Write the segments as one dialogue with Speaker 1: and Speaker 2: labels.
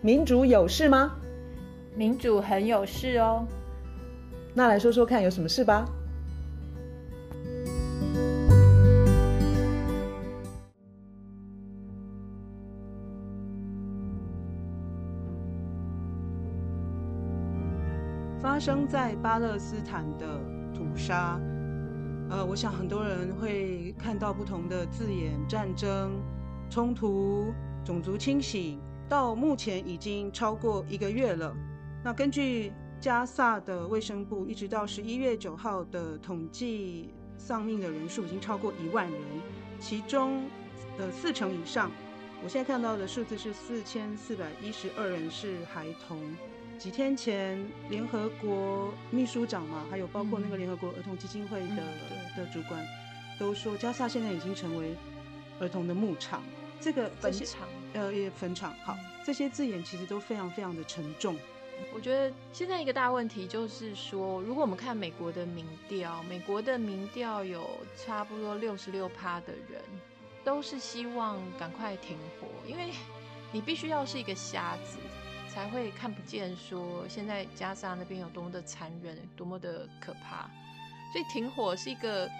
Speaker 1: 民主有事吗？
Speaker 2: 民主很有事哦。
Speaker 1: 那来说说看，有什么事吧？发生在巴勒斯坦的屠杀。呃，我想很多人会看到不同的字眼：战争、冲突、种族清洗。到目前已经超过一个月了。那根据加萨的卫生部，一直到十一月九号的统计，丧命的人数已经超过一万人，其中呃四成以上，我现在看到的数字是四千四百一十二人是孩童。几天前，联合国秘书长嘛，还有包括那个联合国儿童基金会的、嗯、的主管，都说加萨现在已经成为儿童的牧场，这个
Speaker 2: 坟场，
Speaker 1: 呃，也坟场。好，这些字眼其实都非常非常的沉重。
Speaker 2: 我觉得现在一个大问题就是说，如果我们看美国的民调，美国的民调有差不多六十六趴的人都是希望赶快停火，因为你必须要是一个瞎子。才会看不见说现在加沙那边有多么的残忍，多么的可怕，所以停火是一个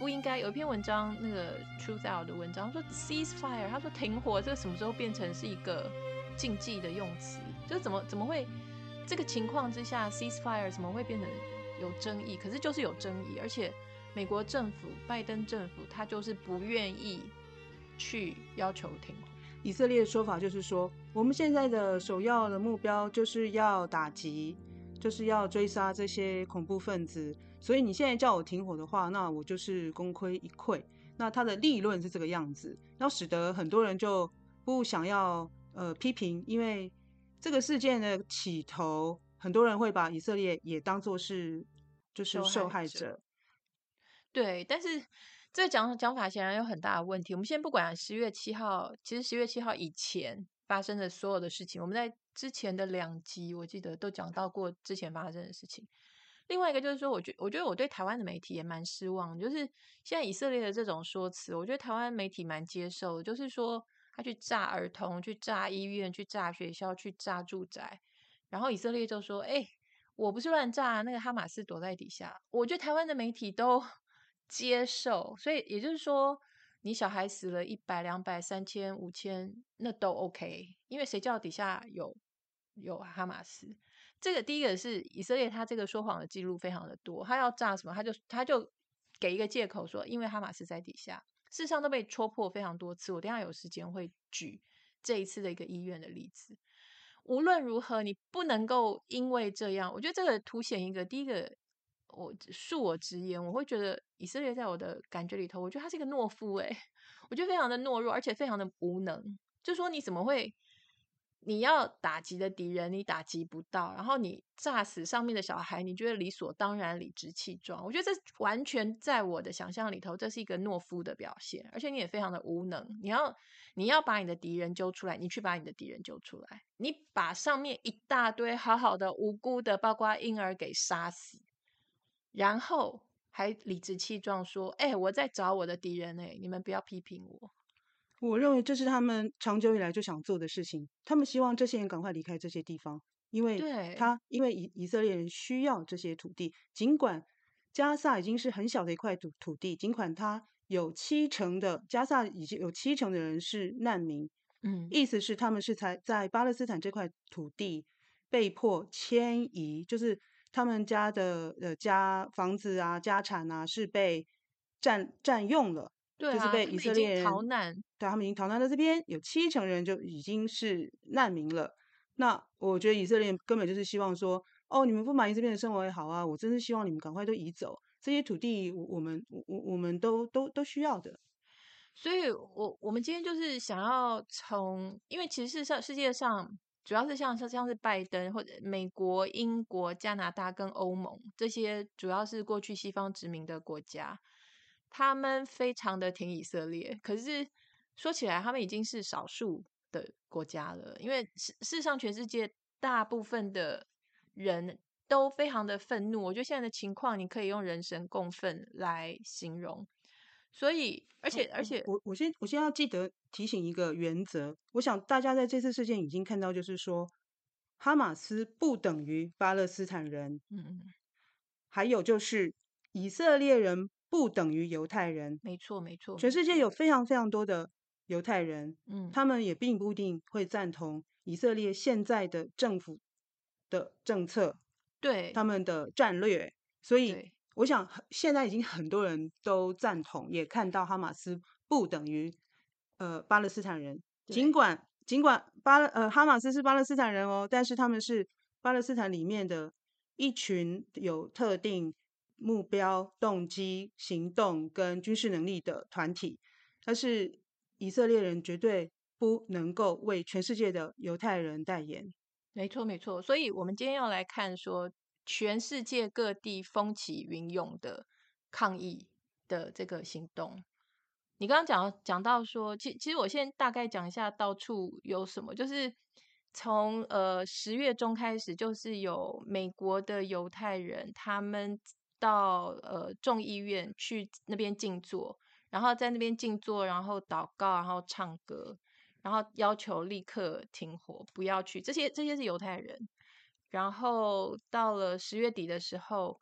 Speaker 2: 不应该。有一篇文章，那个 Truth Out 的文章说 ceasefire，他说停火这个什么时候变成是一个禁忌的用词？就怎么怎么会这个情况之下 ceasefire 怎么会变成有争议？可是就是有争议，而且美国政府拜登政府他就是不愿意去要求停火。
Speaker 1: 以色列的说法就是说，我们现在的首要的目标就是要打击，就是要追杀这些恐怖分子。所以你现在叫我停火的话，那我就是功亏一篑。那他的利润是这个样子，然后使得很多人就不想要呃批评，因为这个事件的起头，很多人会把以色列也当作是就是受害者。
Speaker 2: 对，但是。这个讲讲法显然有很大的问题。我们先不管十月七号，其实十月七号以前发生的所有的事情，我们在之前的两集我记得都讲到过之前发生的事情。另外一个就是说，我觉我觉得我对台湾的媒体也蛮失望，就是现在以色列的这种说辞，我觉得台湾媒体蛮接受的，就是说他去炸儿童、去炸医院、去炸学校、去炸住宅，然后以色列就说：“哎，我不是乱炸，那个哈马斯躲在底下。”我觉得台湾的媒体都。接受，所以也就是说，你小孩死了一百、两百、三千、五千，那都 OK，因为谁叫底下有有哈马斯？这个第一个是以色列，他这个说谎的记录非常的多，他要炸什么，他就他就给一个借口说，因为哈马斯在底下，事实上都被戳破非常多次。我等下有时间会举这一次的一个医院的例子。无论如何，你不能够因为这样，我觉得这个凸显一个第一个。我恕我直言，我会觉得以色列在我的感觉里头，我觉得他是一个懦夫诶，我觉得非常的懦弱，而且非常的无能。就说你怎么会，你要打击的敌人你打击不到，然后你炸死上面的小孩，你觉得理所当然、理直气壮？我觉得这完全在我的想象里头，这是一个懦夫的表现，而且你也非常的无能。你要你要把你的敌人揪出来，你去把你的敌人揪出来，你把上面一大堆好好的无辜的，包括婴儿给杀死。然后还理直气壮说：“哎、我在找我的敌人哎，你们不要批评我。”
Speaker 1: 我认为这是他们长久以来就想做的事情。他们希望这些人赶快离开这些地方，因为他因为以以色列人需要这些土地。尽管加萨已经是很小的一块土土地，尽管他有七成的加萨已经有七成的人是难民，嗯，意思是他们是才在巴勒斯坦这块土地被迫迁移，就是。他们家的呃家房子啊家产啊是被占占用了，
Speaker 2: 对啊，
Speaker 1: 就是被以色列人
Speaker 2: 逃难，
Speaker 1: 对，他们已经逃难到这边，有七成人就已经是难民了。那我觉得以色列根本就是希望说，哦，你们不满意这边的生活也好啊，我真是希望你们赶快都移走，这些土地我我们我我们都都都需要的。
Speaker 2: 所以我我们今天就是想要从，因为其实是上世界上。主要是像像像是拜登或者美国、英国、加拿大跟欧盟这些，主要是过去西方殖民的国家，他们非常的挺以色列。可是说起来，他们已经是少数的国家了，因为事实上，全世界大部分的人都非常的愤怒。我觉得现在的情况，你可以用人神共愤来形容。所以，而且，而且，
Speaker 1: 我我先我先要记得提醒一个原则，我想大家在这次事件已经看到，就是说，哈马斯不等于巴勒斯坦人，
Speaker 2: 嗯嗯，
Speaker 1: 还有就是以色列人不等于犹太人，
Speaker 2: 没错没错，
Speaker 1: 全世界有非常非常多的犹太人，
Speaker 2: 嗯，
Speaker 1: 他们也并不一定会赞同以色列现在的政府的政策，
Speaker 2: 对
Speaker 1: 他们的战略，所以。我想，现在已经很多人都赞同，也看到哈马斯不等于呃巴勒斯坦人。尽管尽管巴勒呃哈马斯是巴勒斯坦人哦，但是他们是巴勒斯坦里面的一群有特定目标、动机、行动跟军事能力的团体。但是以色列人绝对不能够为全世界的犹太人代言。
Speaker 2: 没错，没错。所以我们今天要来看说。全世界各地风起云涌的抗议的这个行动，你刚刚讲讲到说，其其实我先大概讲一下到处有什么，就是从呃十月中开始，就是有美国的犹太人他们到呃众议院去那边静坐，然后在那边静坐，然后祷告，然后唱歌，然后要求立刻停火，不要去这些这些是犹太人。然后到了十月底的时候，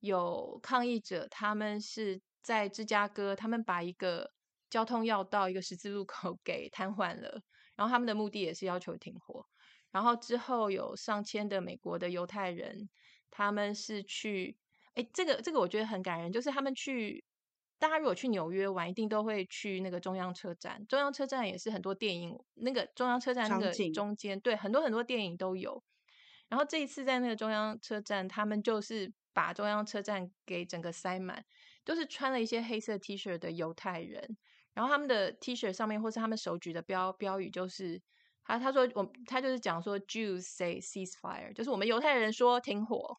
Speaker 2: 有抗议者，他们是在芝加哥，他们把一个交通要道、一个十字路口 给瘫痪了。然后他们的目的也是要求停火。然后之后有上千的美国的犹太人，他们是去，哎，这个这个我觉得很感人，就是他们去，大家如果去纽约玩，一定都会去那个中央车站。中央车站也是很多电影，那个中央车站那个中间，对，很多很多电影都有。然后这一次在那个中央车站，他们就是把中央车站给整个塞满，都是穿了一些黑色 T 恤的犹太人。然后他们的 T 恤上面或是他们手举的标标语就是，他他说我他就是讲说 Jews say ceasefire，就是我们犹太人说停火。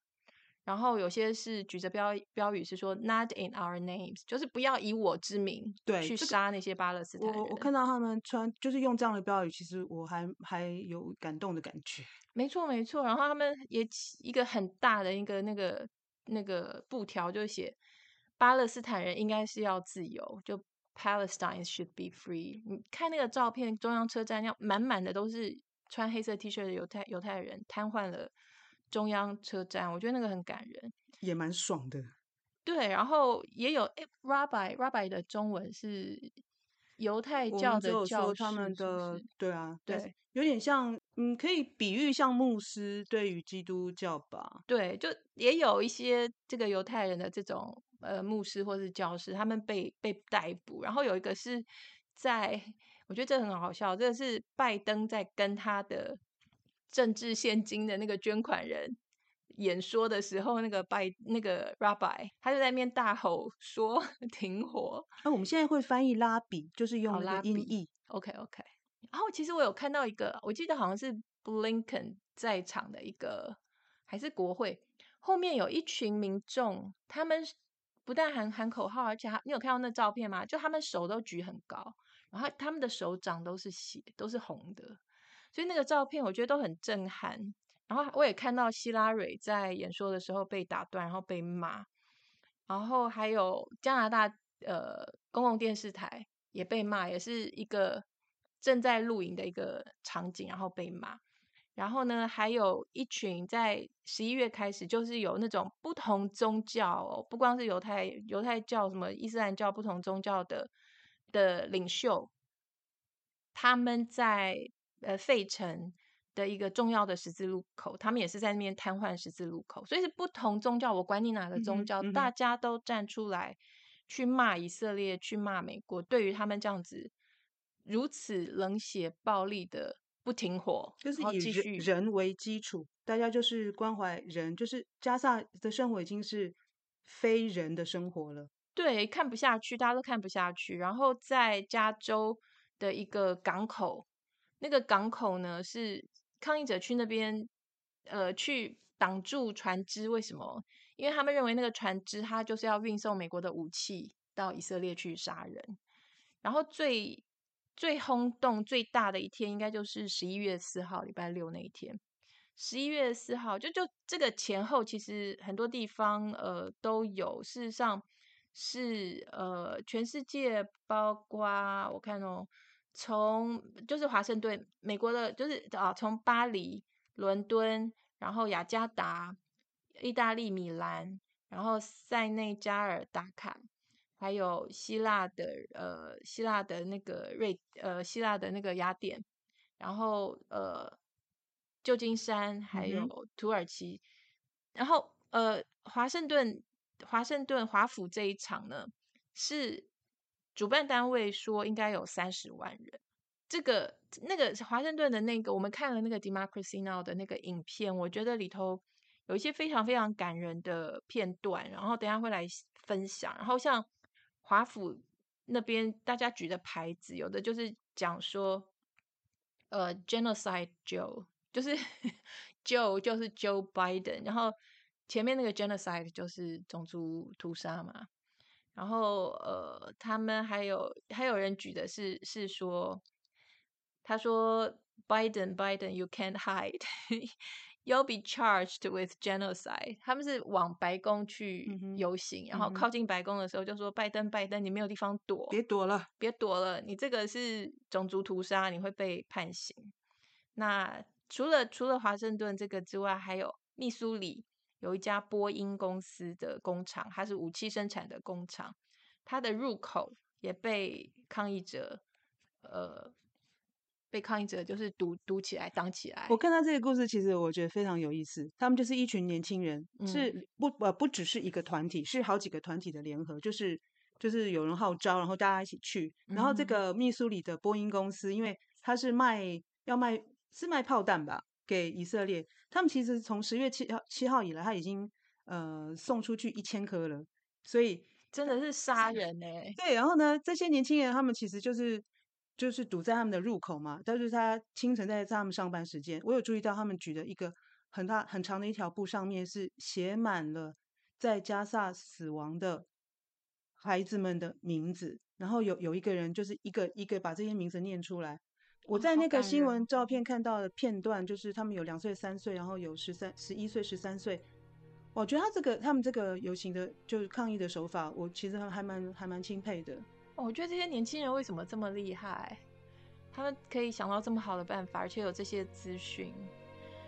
Speaker 2: 然后有些是举着标标语是说 Not in our names，就是不要以我之名对去杀那些巴勒斯坦人。
Speaker 1: 我我看到他们穿就是用这样的标语，其实我还还有感动的感觉。
Speaker 2: 没错，没错。然后他们也起一个很大的一个那个那个布条，就写巴勒斯坦人应该是要自由，就 Palestine should be free。你看那个照片，中央车站要满满的都是穿黑色 T 恤的犹太犹太人，瘫痪了中央车站。我觉得那个很感人，
Speaker 1: 也蛮爽的。
Speaker 2: 对，然后也有诶，Rabbi Rabbi 的中文是犹太教的教士，
Speaker 1: 他们的对啊，
Speaker 2: 对，
Speaker 1: 有点像。嗯，可以比喻像牧师对于基督教吧？
Speaker 2: 对，就也有一些这个犹太人的这种呃牧师或是教师，他们被被逮捕。然后有一个是在，我觉得这很好笑，这个是拜登在跟他的政治现金的那个捐款人演说的时候，那个拜那个 Rabbi 他就在那边大吼说停火。
Speaker 1: 那、啊、我们现在会翻译拉比，就是用那个音译。
Speaker 2: OK OK。然后其实我有看到一个，我记得好像是 Blinken 在场的一个，还是国会后面有一群民众，他们不但喊喊口号，而且他，你有看到那照片吗？就他们手都举很高，然后他们的手掌都是血，都是红的，所以那个照片我觉得都很震撼。然后我也看到希拉蕊在演说的时候被打断，然后被骂，然后还有加拿大呃公共电视台也被骂，也是一个。正在录影的一个场景，然后被骂，然后呢，还有一群在十一月开始，就是有那种不同宗教哦，不光是犹太犹太教，什么伊斯兰教，不同宗教的的领袖，他们在呃费城的一个重要的十字路口，他们也是在那边瘫痪十字路口，所以是不同宗教，我管你哪个宗教，嗯嗯、大家都站出来去骂以色列，去骂美国，对于他们这样子。如此冷血暴力的不停火，
Speaker 1: 就是以人人为基础，大家就是关怀人，就是加萨的生活已经是非人的生活了。
Speaker 2: 对，看不下去，大家都看不下去。然后在加州的一个港口，那个港口呢是抗议者去那边，呃，去挡住船只。为什么？因为他们认为那个船只它就是要运送美国的武器到以色列去杀人。然后最最轰动最大的一天，应该就是十一月四号，礼拜六那一天。十一月四号，就就这个前后，其实很多地方呃都有。事实上，是呃，全世界包括我看哦，从就是华盛顿，美国的，就是啊，从巴黎、伦敦，然后雅加达、意大利米兰，然后塞内加尔达卡，还有希腊的呃，希腊的那个瑞呃，希腊的那个雅典，然后呃，旧金山，还有土耳其，嗯、然后呃，华盛顿。华盛顿华府这一场呢，是主办单位说应该有三十万人。这个那个华盛顿的那个，我们看了那个 Democracy Now 的那个影片，我觉得里头有一些非常非常感人的片段，然后等下会来分享。然后像华府那边大家举的牌子，有的就是讲说，呃，Genocide Joe，就是 Joe 就是 Joe Biden，然后。前面那个 genocide 就是种族屠杀嘛，然后呃，他们还有还有人举的是是说，他说 Biden Biden you can't hide you'll be charged with genocide。他们是往白宫去游行，嗯、然后靠近白宫的时候就说拜登拜登你没有地方躲，
Speaker 1: 别躲了，
Speaker 2: 别躲了，你这个是种族屠杀，你会被判刑。那除了除了华盛顿这个之外，还有密苏里。有一家波音公司的工厂，它是武器生产的工厂，它的入口也被抗议者，呃，被抗议者就是堵堵起来，挡起来。
Speaker 1: 我看到这个故事，其实我觉得非常有意思。他们就是一群年轻人，嗯、是不呃不只是一个团体，是好几个团体的联合，就是就是有人号召，然后大家一起去。然后这个密苏里的波音公司，因为它是卖要卖是卖炮弹吧。给以色列，他们其实从十月七号七号以来，他已经呃送出去一千颗了，所以
Speaker 2: 真的是杀人呢、欸。
Speaker 1: 对，然后呢，这些年轻人他们其实就是就是堵在他们的入口嘛，但是他清晨在在他们上班时间，我有注意到他们举的一个很大很长的一条布，上面是写满了在加萨死亡的孩子们的名字，然后有有一个人就是一个一个把这些名字念出来。我在那个新闻照片看到的片段，就是他们有两岁、三岁，然后有十三、十一岁、十三岁。我觉得他这个他们这个游行的，就是抗议的手法，我其实还蛮还蛮钦佩的。
Speaker 2: 我觉得这些年轻人为什么这么厉害？他们可以想到这么好的办法，而且有这些资讯。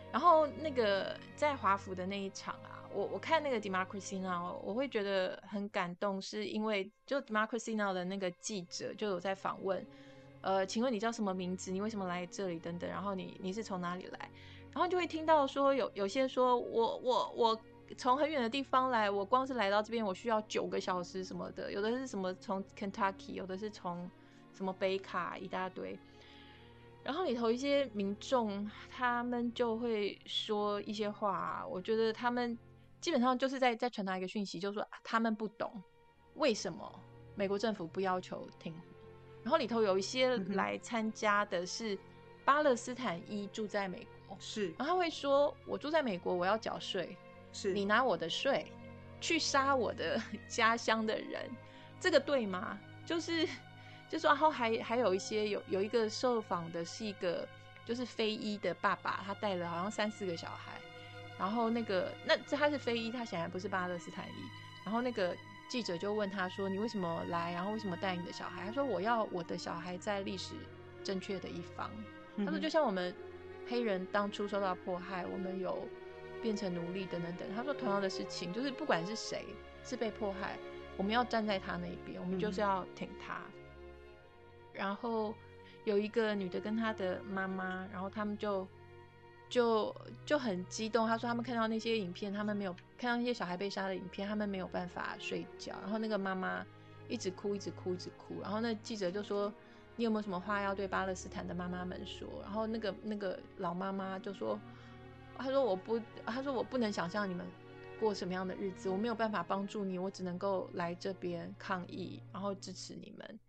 Speaker 2: 然后那个在华府的那一场啊，我我看那个 Democracy Now，我会觉得很感动，是因为就 Democracy Now 的那个记者就有在访问。呃，请问你叫什么名字？你为什么来这里？等等，然后你你是从哪里来？然后就会听到说有有些说我我我从很远的地方来，我光是来到这边我需要九个小时什么的，有的是什么从 Kentucky，有的是从什么北卡一大堆。然后里头一些民众他们就会说一些话，我觉得他们基本上就是在在传达一个讯息，就是说他们不懂为什么美国政府不要求停。然后里头有一些来参加的是巴勒斯坦裔住在美国，
Speaker 1: 是，
Speaker 2: 然后他会说：“我住在美国，我要缴税，
Speaker 1: 是。
Speaker 2: 你拿我的税去杀我的家乡的人，这个对吗？”就是，就说，然后还还有一些有有一个受访的是一个就是非裔的爸爸，他带了好像三四个小孩，然后那个那这他是非裔，他显然不是巴勒斯坦裔，然后那个。记者就问他说：“你为什么来？然后为什么带你的小孩？”他说：“我要我的小孩在历史正确的一方。”他说：“就像我们黑人当初受到迫害，我们有变成奴隶等等等。”他说：“同样的事情，就是不管是谁是被迫害，我们要站在他那一边，我们就是要挺他。”然后有一个女的跟她的妈妈，然后他们就。就就很激动，他说他们看到那些影片，他们没有看到那些小孩被杀的影片，他们没有办法睡觉。然后那个妈妈一直哭，一直哭，一直哭。然后那记者就说：“你有没有什么话要对巴勒斯坦的妈妈们说？”然后那个那个老妈妈就说：“她说我不，她说我不能想象你们过什么样的日子，我没有办法帮助你，我只能够来这边抗议，然后支持你们。”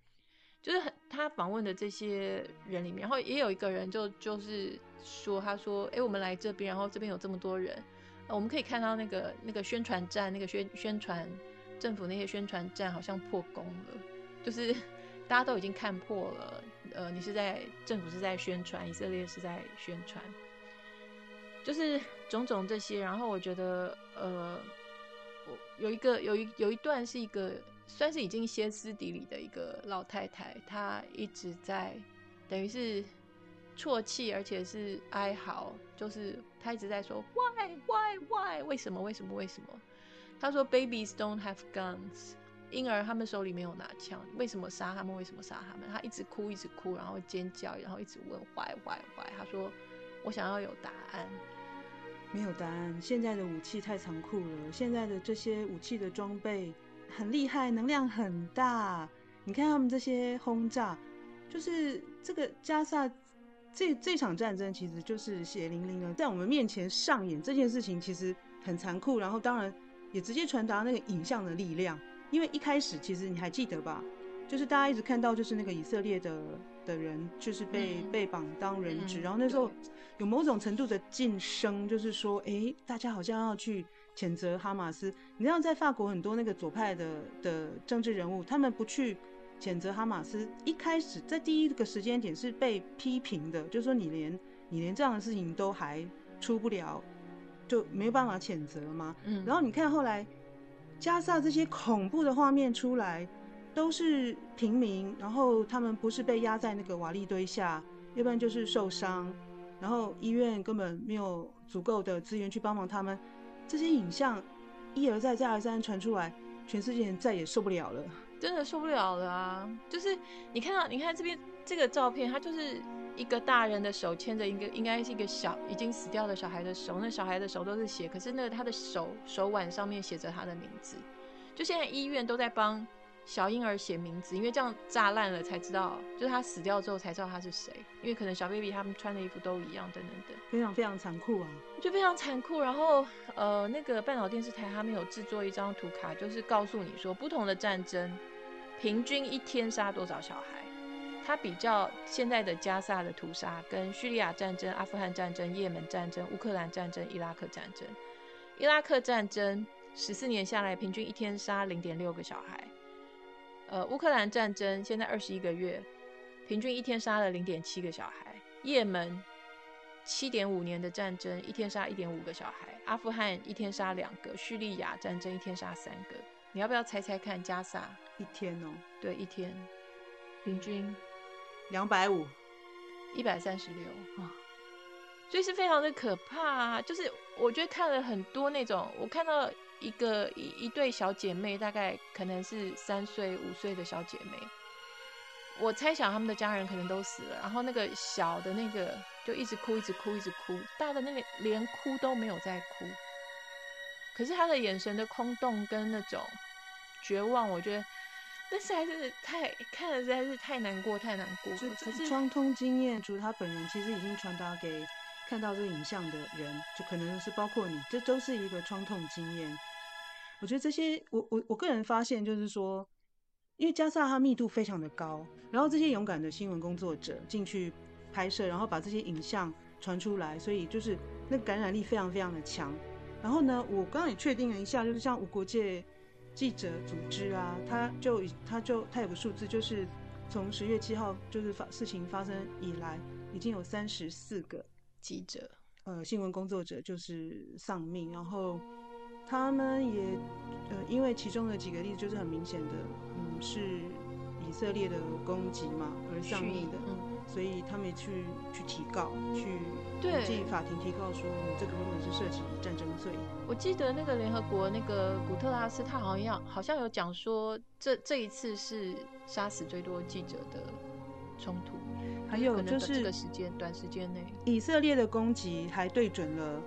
Speaker 2: 就是很他访问的这些人里面，然后也有一个人就就是。说，他说，哎，我们来这边，然后这边有这么多人，我们可以看到那个那个宣传站，那个宣宣传政府那些宣传站好像破功了，就是 大家都已经看破了，呃，你是在政府是在宣传，以色列是在宣传，就是种种这些，然后我觉得，呃，我有一个有一有一段是一个算是已经歇斯底里的一个老太太，她一直在等于是啜泣，而且是哀嚎，就是他一直在说 why why why 为什么为什么为什么？他说 babies don't have guns，婴儿他们手里没有拿枪，为什么杀他们？为什么杀他们？他一直哭一直哭，然后尖叫，然后一直问 why why why？他说我想要有答案。
Speaker 1: 没有答案。现在的武器太残酷了，现在的这些武器的装备很厉害，能量很大。你看他们这些轰炸，就是这个加萨这这场战争，其实就是血淋淋的在我们面前上演。这件事情其实很残酷，然后当然也直接传达那个影像的力量。因为一开始其实你还记得吧？就是大家一直看到就是那个以色列的。的人就是被、嗯、被绑当人质、嗯，然后那时候有某种程度的晋升，就是说，哎、欸，大家好像要去谴责哈马斯。你知道，在法国很多那个左派的的政治人物，他们不去谴责哈马斯，一开始在第一个时间点是被批评的，就是说你连你连这样的事情都还出不了，就没有办法谴责吗？嗯。然后你看后来加萨这些恐怖的画面出来。都是平民，然后他们不是被压在那个瓦砾堆下，要不然就是受伤，然后医院根本没有足够的资源去帮忙他们。这些影像一而再再而三传出来，全世界人再也受不了了，
Speaker 2: 真的受不了了啊！就是你看到，你看这边这个照片，他就是一个大人的手牵着一个应该是一个小已经死掉的小孩的手，那小孩的手都是血，可是那他的手手腕上面写着他的名字，就现在医院都在帮。小婴儿写名字，因为这样炸烂了才知道，就是他死掉之后才知道他是谁。因为可能小 baby 他们穿的衣服都一样，等等等，
Speaker 1: 非常非常残酷啊，
Speaker 2: 就非常残酷。然后呃，那个半岛电视台他们有制作一张图卡，就是告诉你说不同的战争平均一天杀多少小孩。他比较现在的加萨的屠杀跟叙利亚战争、阿富汗战争、也门战争、乌克兰战争、伊拉克战争。伊拉克战争十四年下来，平均一天杀零点六个小孩。呃，乌克兰战争现在二十一个月，平均一天杀了零点七个小孩。也门七点五年的战争，一天杀一点五个小孩。阿富汗一天杀两个，叙利亚战争一天杀三个。你要不要猜猜看？加萨
Speaker 1: 一天哦？
Speaker 2: 对，一天平均
Speaker 1: 两百五，
Speaker 2: 一百三十六啊，所以是非常的可怕啊。就是我觉得看了很多那种，我看到。一个一一对小姐妹，大概可能是三岁五岁的小姐妹，我猜想他们的家人可能都死了。然后那个小的那个就一直哭，一直哭，一直哭，大的那个连哭都没有在哭。可是他的眼神的空洞跟那种绝望，我觉得那实在是太看了实在是太难过，太难过。
Speaker 1: 可是创痛经验，除了他本人，其实已经传达给看到这个影像的人，就可能是包括你，这都是一个创痛经验。我觉得这些，我我我个人发现就是说，因为加萨它密度非常的高，然后这些勇敢的新闻工作者进去拍摄，然后把这些影像传出来，所以就是那个感染力非常非常的强。然后呢，我刚刚也确定了一下，就是像无国界记者组织啊，他就他就他有个数字，就是从十月七号就是发事情发生以来，已经有三十四个记者呃新闻工作者就是丧命，然后。他们也，呃，因为其中的几个例子就是很明显的，嗯，是以色列的攻击嘛而丧命的，嗯，所以他们也去去提告，去对进法庭提告说，你这个根本是涉及战争罪。
Speaker 2: 我记得那个联合国那个古特拉斯，他好像好像有讲说，这这一次是杀死最多记者的冲突，
Speaker 1: 还有就是
Speaker 2: 这个时间短时间内，
Speaker 1: 以色列的攻击还对准了。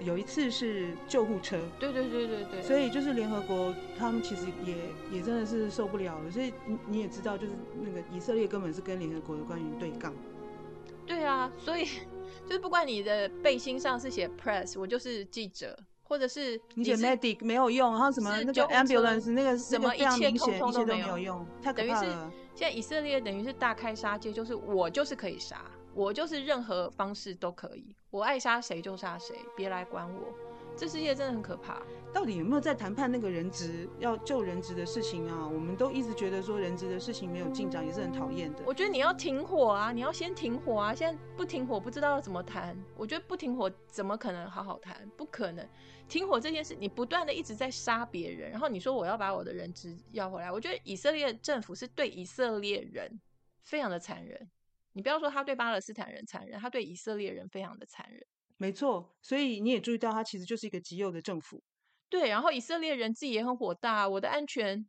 Speaker 1: 有一次是救护车，
Speaker 2: 对对对对对，
Speaker 1: 所以就是联合国他们其实也也真的是受不了了，所以你你也知道，就是那个以色列根本是跟联合国的官员对杠。
Speaker 2: 对啊，所以 就是不管你的背心上是写 press，我就是记者，或者是
Speaker 1: 你写 medic 没有用，然后什么那个 ambulance 那个
Speaker 2: 什么一切通通都没有
Speaker 1: 用，太可怕了。
Speaker 2: 现在以色列等于是大开杀戒，就是我就是可以杀。我就是任何方式都可以，我爱杀谁就杀谁，别来管我。这世界真的很可怕。
Speaker 1: 到底有没有在谈判那个人质要救人质的事情啊？我们都一直觉得说人质的事情没有进展，也是很讨厌的。
Speaker 2: 我觉得你要停火啊，你要先停火啊！现在不停火，不知道要怎么谈。我觉得不停火怎么可能好好谈？不可能。停火这件事，你不断的一直在杀别人，然后你说我要把我的人质要回来。我觉得以色列政府是对以色列人非常的残忍。你不要说他对巴勒斯坦人残忍，他对以色列人非常的残忍。
Speaker 1: 没错，所以你也注意到，他其实就是一个极右的政府。
Speaker 2: 对，然后以色列人自己也很火大，我的安全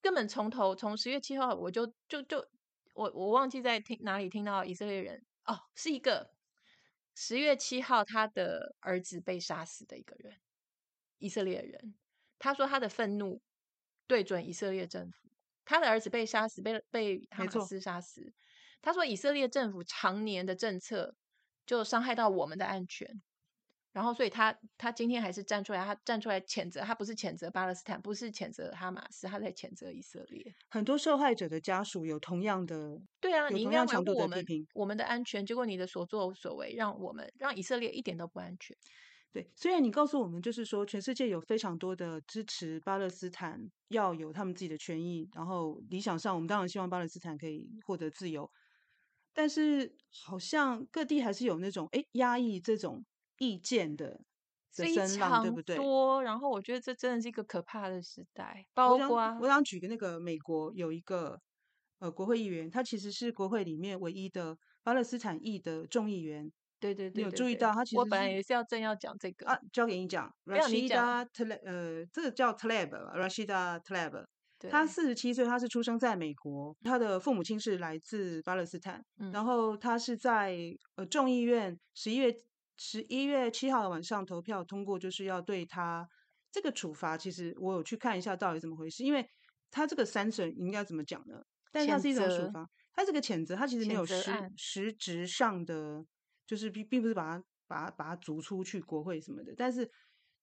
Speaker 2: 根本从头从十月七号我就就就我我忘记在听哪里听到以色列人哦，是一个十月七号他的儿子被杀死的一个人，以色列人，他说他的愤怒对准以色列政府，他的儿子被杀死，被被哈马斯杀死。他说：“以色列政府常年的政策就伤害到我们的安全，然后所以他他今天还是站出来，他站出来谴责，他不是谴责巴勒斯坦，不是谴责哈马斯，他在谴责以色列。
Speaker 1: 很多受害者的家属有同样的，
Speaker 2: 对啊，你应该要维护我们我们的安全，结果你的所作所为让我们让以色列一点都不安全。
Speaker 1: 对，虽然你告诉我们就是说全世界有非常多的支持巴勒斯坦要有他们自己的权益，然后理想上我们当然希望巴勒斯坦可以获得自由。”但是好像各地还是有那种哎压抑这种意见的的声浪，对不对？
Speaker 2: 多，然后我觉得这真的是一个可怕的时代。包括我
Speaker 1: 想，我想举个那个美国有一个呃国会议员，他其实是国会里面唯一的巴勒斯坦裔的众议员。
Speaker 2: 对对对，对，
Speaker 1: 你有注意到他其实
Speaker 2: 我本来也是要正要讲这个
Speaker 1: 啊，交给你讲。Rashida Tlaib，呃，这个叫 Tlaib，Rashida Tlaib。他四十七岁，他是出生在美国，他的父母亲是来自巴勒斯坦，嗯、然后他是在呃众议院十一月十一月七号的晚上投票通过，就是要对他这个处罚。其实我有去看一下到底怎么回事，因为他这个 sanction 应该怎么讲呢？但是它是一种处罚，他这个谴责他其实没有实实质上的，就是并并不是把他把他把他逐出去国会什么的，但是。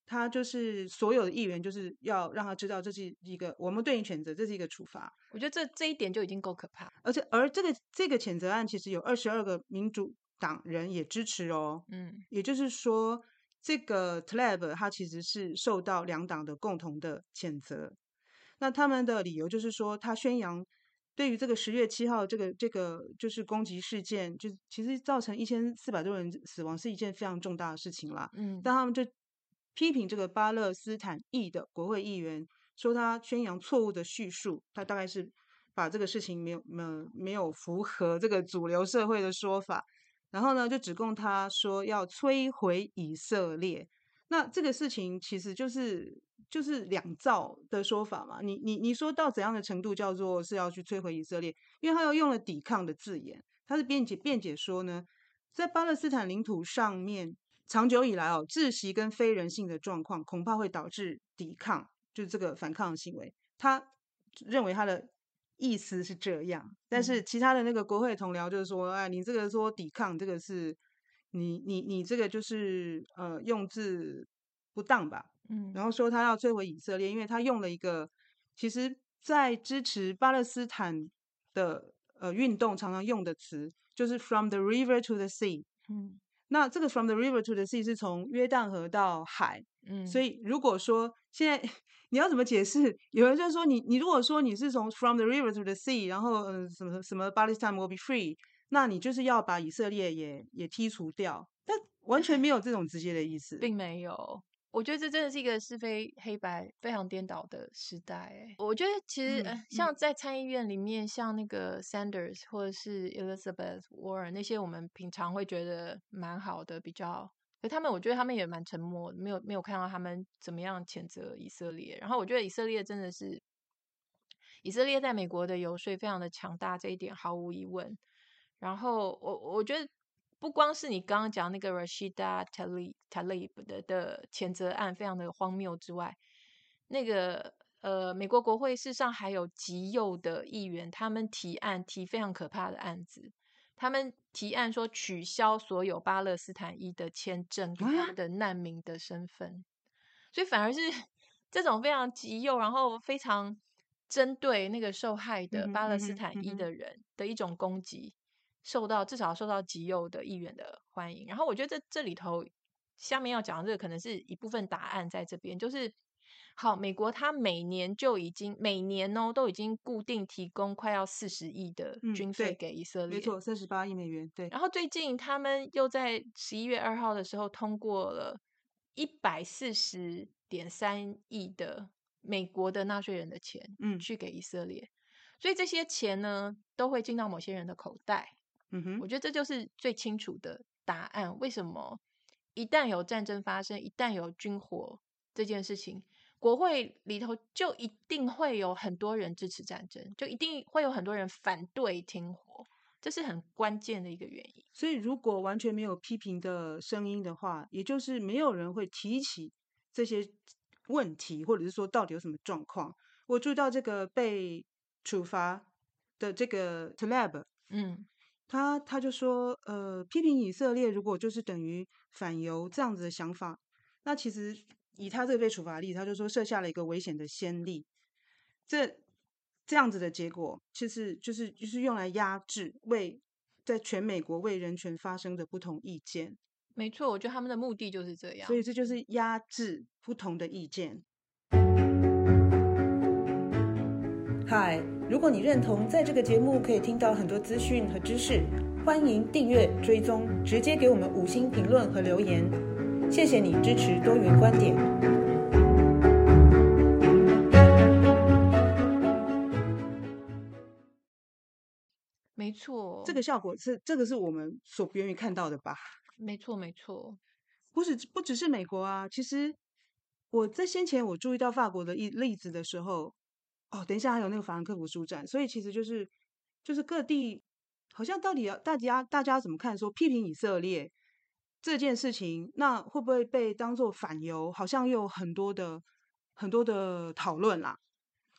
Speaker 1: 他就是所有的议员，就是要让他知道这是一个我们对你谴责，这是一个处罚。
Speaker 2: 我觉得这这一点就已经够可怕。
Speaker 1: 而且，而这个这个谴责案其实有二十二个民主党人也支持哦。嗯，也就是说，这个 Tlaib 他其实是受到两党的共同的谴责。那他们的理由就是说，他宣扬对于这个十月七号这个这个就是攻击事件，就其实造成一千四百多人死亡是一件非常重大的事情啦。嗯，但他们就。批评这个巴勒斯坦裔的国会议员，说他宣扬错误的叙述，他大概是把这个事情没有没有没有符合这个主流社会的说法，然后呢就指控他说要摧毁以色列。那这个事情其实就是就是两造的说法嘛。你你你说到怎样的程度叫做是要去摧毁以色列？因为他又用了抵抗的字眼，他是辩解辩解说呢，在巴勒斯坦领土上面。长久以来哦，窒息跟非人性的状况恐怕会导致抵抗，就是这个反抗的行为。他认为他的意思是这样，但是其他的那个国会同僚就是说，哎，你这个说抵抗，这个是你你你这个就是呃用字不当吧？嗯，然后说他要摧毁以色列，因为他用了一个其实在支持巴勒斯坦的呃运动常常用的词，就是 from the river to the sea。嗯。那这个 from the river to the sea 是从约旦河到海，嗯，所以如果说现在 你要怎么解释？有人就说你你如果说你是从 from the river to the sea，然后嗯什么什么 Palestine will be free，那你就是要把以色列也也剔除掉，但完全没有这种直接的意思，
Speaker 2: 并没有。我觉得这真的是一个是非黑白非常颠倒的时代。我觉得其实、嗯、像在参议院里面，嗯、像那个 Sanders 或者是 Elizabeth Warren 那些，我们平常会觉得蛮好的，比较，可他们我觉得他们也蛮沉默，没有没有看到他们怎么样谴责以色列。然后我觉得以色列真的是，以色列在美国的游说非常的强大，这一点毫无疑问。然后我我觉得。不光是你刚刚讲那个 Rashida Tlaib Tlaib 的的谴责案非常的荒谬之外，那个呃，美国国会事实上还有极右的议员，他们提案提非常可怕的案子，他们提案说取消所有巴勒斯坦裔的签证跟他们的难民的身份，所以反而是这种非常极右，然后非常针对那个受害的巴勒斯坦裔的人的一种攻击。受到至少受到极右的议员的欢迎，然后我觉得这这里头下面要讲的这个可能是一部分答案在这边，就是好，美国它每年就已经每年哦都已经固定提供快要四十亿的军费给以色列，
Speaker 1: 嗯、没错，三十八亿美元。对，
Speaker 2: 然后最近他们又在十一月二号的时候通过了一百四十点三亿的美国的纳税人的钱，嗯，去给以色列，所以这些钱呢都会进到某些人的口袋。嗯哼，我觉得这就是最清楚的答案。为什么？一旦有战争发生，一旦有军火这件事情，国会里头就一定会有很多人支持战争，就一定会有很多人反对停火，这是很关键的一个原因。
Speaker 1: 所以，如果完全没有批评的声音的话，也就是没有人会提起这些问题，或者是说到底有什么状况。我注意到这个被处罚的这个 Tlaib，嗯。他他就说，呃，批评以色列如果就是等于反犹这样子的想法，那其实以他这个被处罚例，他就说设下了一个危险的先例，这这样子的结果，其实就是就是用来压制为在全美国为人权发声的不同意见。
Speaker 2: 没错，我觉得他们的目的就是这样，
Speaker 1: 所以这就是压制不同的意见。嗨，如果你认同在这个节目可以听到很多资讯和知识，欢迎订阅追踪，直接给我们五星评论和留言。谢谢你支持多元观点。
Speaker 2: 没错，
Speaker 1: 这个效果是这个是我们所不愿意看到的吧？
Speaker 2: 没错，没错，
Speaker 1: 不是不只是美国啊。其实我在先前我注意到法国的一例子的时候。哦，等一下，还有那个法兰克福书展，所以其实就是就是各地好像到底要大家大家怎么看？说批评以色列这件事情，那会不会被当做反犹？好像又有很多的很多的讨论啦。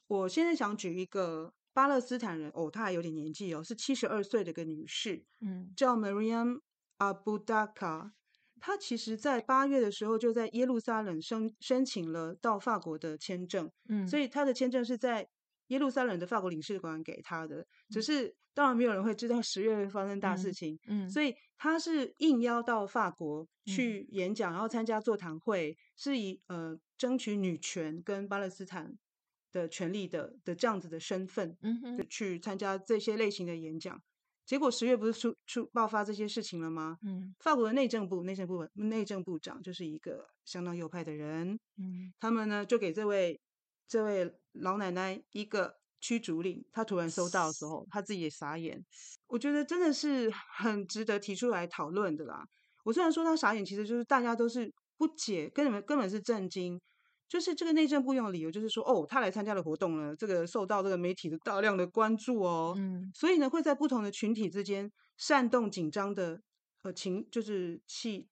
Speaker 1: 我现在想举一个巴勒斯坦人，哦，她还有点年纪哦，是七十二岁的一个女士，嗯，叫 Mariam Abu Daka。他其实，在八月的时候就在耶路撒冷申申请了到法国的签证，嗯，所以他的签证是在耶路撒冷的法国领事馆给他的。只是当然没有人会知道十月会发生大事情，嗯，嗯，所以他是应邀到法国去演讲，然后参加座谈会，是以呃争取女权跟巴勒斯坦的权利的的这样子的身份，嗯哼，去参加这些类型的演讲。结果十月不是出出爆发这些事情了吗？嗯，法国的内政部内政部内政部长就是一个相当右派的人，嗯，他们呢就给这位这位老奶奶一个驱逐令，她突然收到的时候，她自己也傻眼。我觉得真的是很值得提出来讨论的啦。我虽然说她傻眼，其实就是大家都是不解，根本根本是震惊。就是这个内政部用的理由，就是说，哦，他来参加的活动呢，这个受到这个媒体的大量的关注哦，嗯，所以呢，会在不同的群体之间煽动紧张的呃情，就是气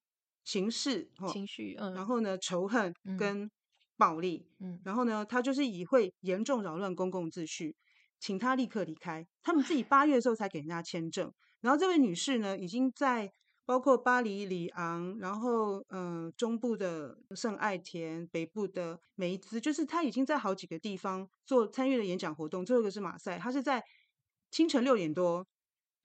Speaker 1: 情绪、哦、
Speaker 2: 情绪，嗯，
Speaker 1: 然后呢，仇恨跟暴力，嗯，然后呢，他就是以会严重扰乱公共秩序，请他立刻离开。他们自己八月的时候才给人家签证，然后这位女士呢，已经在。包括巴黎、里昂，然后呃中部的圣艾田，北部的梅兹，就是他已经在好几个地方做参与了演讲活动。最后一个是马赛，他是在清晨六点多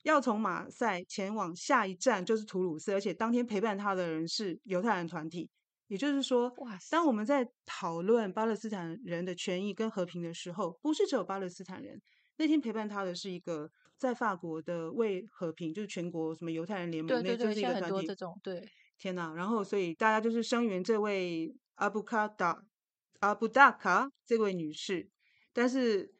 Speaker 1: 要从马赛前往下一站就是图鲁斯，而且当天陪伴他的人是犹太人团体。也就是说，哇，当我们在讨论巴勒斯坦人的权益跟和平的时候，不是只有巴勒斯坦人。那天陪伴他的是一个。在法国的为和平，就是全国什么犹太人联盟，那就是一个团体。
Speaker 2: 对，
Speaker 1: 天哪！然后，所以大家就是声援这位阿布卡达阿布达卡这位女士。但是，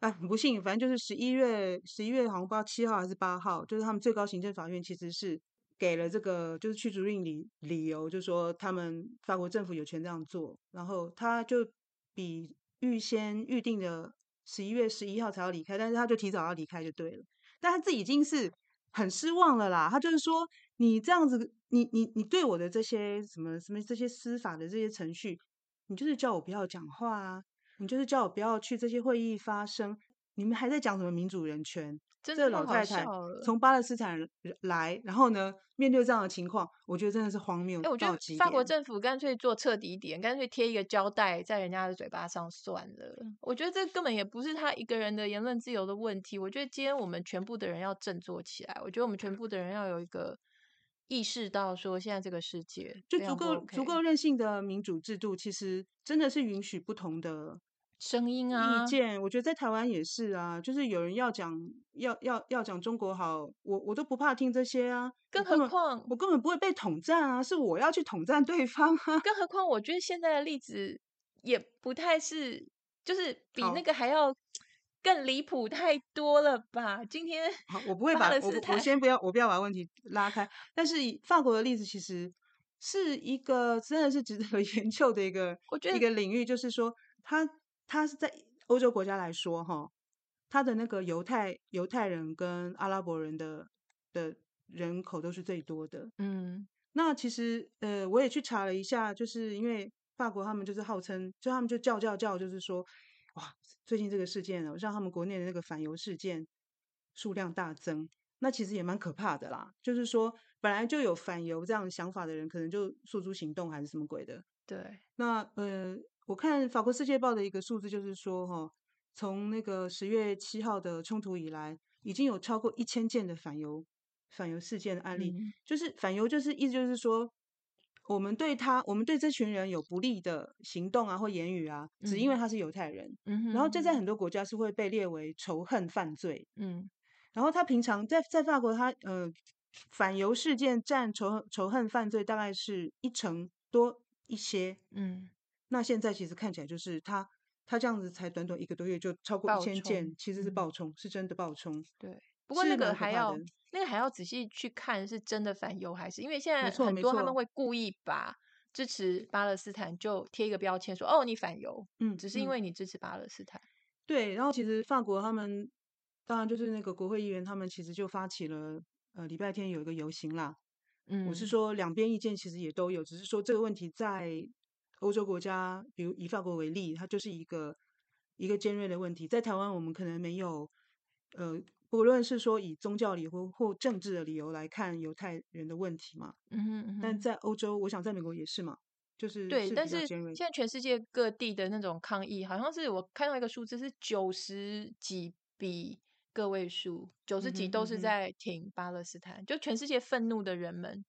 Speaker 1: 哎，很不幸，反正就是十一月十一月，好像不知道七号还是八号，就是他们最高行政法院其实是给了这个就是驱逐令理理由，就是说他们法国政府有权这样做。然后他就比预先预定的。十一月十一号才要离开，但是他就提早要离开就对了。但他自己已经是很失望了啦。他就是说，你这样子，你你你对我的这些什么什么这些司法的这些程序，你就是叫我不要讲话啊，你就是叫我不要去这些会议发声。你们还在讲什么民主人权？这个老太太从巴勒斯坦来，然后呢，面对这样的情况，我觉得真的是荒谬。哎，
Speaker 2: 我觉得法国政府干脆做彻底一点，干脆贴一个胶带在人家的嘴巴上算了。我觉得这根本也不是他一个人的言论自由的问题。我觉得今天我们全部的人要振作起来。我觉得我们全部的人要有一个意识到说，现在这个世界
Speaker 1: 就足够、OK、足够任性的民主制度，其实真的是允许不同的
Speaker 2: 声音啊、
Speaker 1: 意见。我觉得在台湾也是啊，就是有人要讲要要要讲中国好，我我都不怕听这些啊。
Speaker 2: 更何况
Speaker 1: 我，我根本不会被统战啊，是我要去统战对方啊。
Speaker 2: 更何况，我觉得现在的例子也不太是，就是比那个还要。更离谱太多了吧？今天
Speaker 1: 好，我不会把我我先不要，我不要把问题拉开。但是以法国的例子，其实是一个真的是值得 研究的一个我觉得一个领域，就是说，他他是在欧洲国家来说，哈，他的那个犹太犹太人跟阿拉伯人的的人口都是最多的。嗯，那其实呃，我也去查了一下，就是因为法国他们就是号称，就他们就叫叫叫，就是说。哇，最近这个事件呢，让他们国内的那个反犹事件数量大增，那其实也蛮可怕的啦。就是说，本来就有反犹这样的想法的人，可能就诉诸行动还是什么鬼的。
Speaker 2: 对，
Speaker 1: 那呃，我看法国世界报的一个数字，就是说哈，从那个十月七号的冲突以来，已经有超过一千件的反犹反犹事件的案例。嗯、就是反犹，就是意思就是说。我们对他，我们对这群人有不利的行动啊，或言语啊，只因为他是犹太人。嗯，然后这在很多国家是会被列为仇恨犯罪。嗯，然后他平常在在法国他，他呃反犹事件占仇仇恨犯罪大概是一成多一些。嗯，那现在其实看起来就是他他这样子才短短一个多月就超过一千件，其实是暴冲，嗯，是真的暴冲。
Speaker 2: 对。不过那个还要那个还要仔细去看是真的反犹还是，因为现在很多他们会故意把支持巴勒斯坦就贴一个标签说哦，你反犹，嗯，只是因为你支持巴勒斯坦。
Speaker 1: 对，然后其实法国他们当然就是那个国会议员，他们其实就发起了呃礼拜天有一个游行啦。嗯，我是说两边意见其实也都有，只是说这个问题在欧洲国家，比如以法国为例，它就是一个一个尖锐的问题，在台湾我们可能没有呃。不论是说以宗教理由或或政治的理由来看犹太人的问题嘛，嗯哼，嗯哼，但在欧洲，我想在美国也是嘛，就是
Speaker 2: 对，是但是现在全世界各地的那种抗议，好像是我看到一个数字是九十几比个位数，九十几都是在挺巴勒斯坦，嗯哼嗯哼，就全世界愤怒的人们，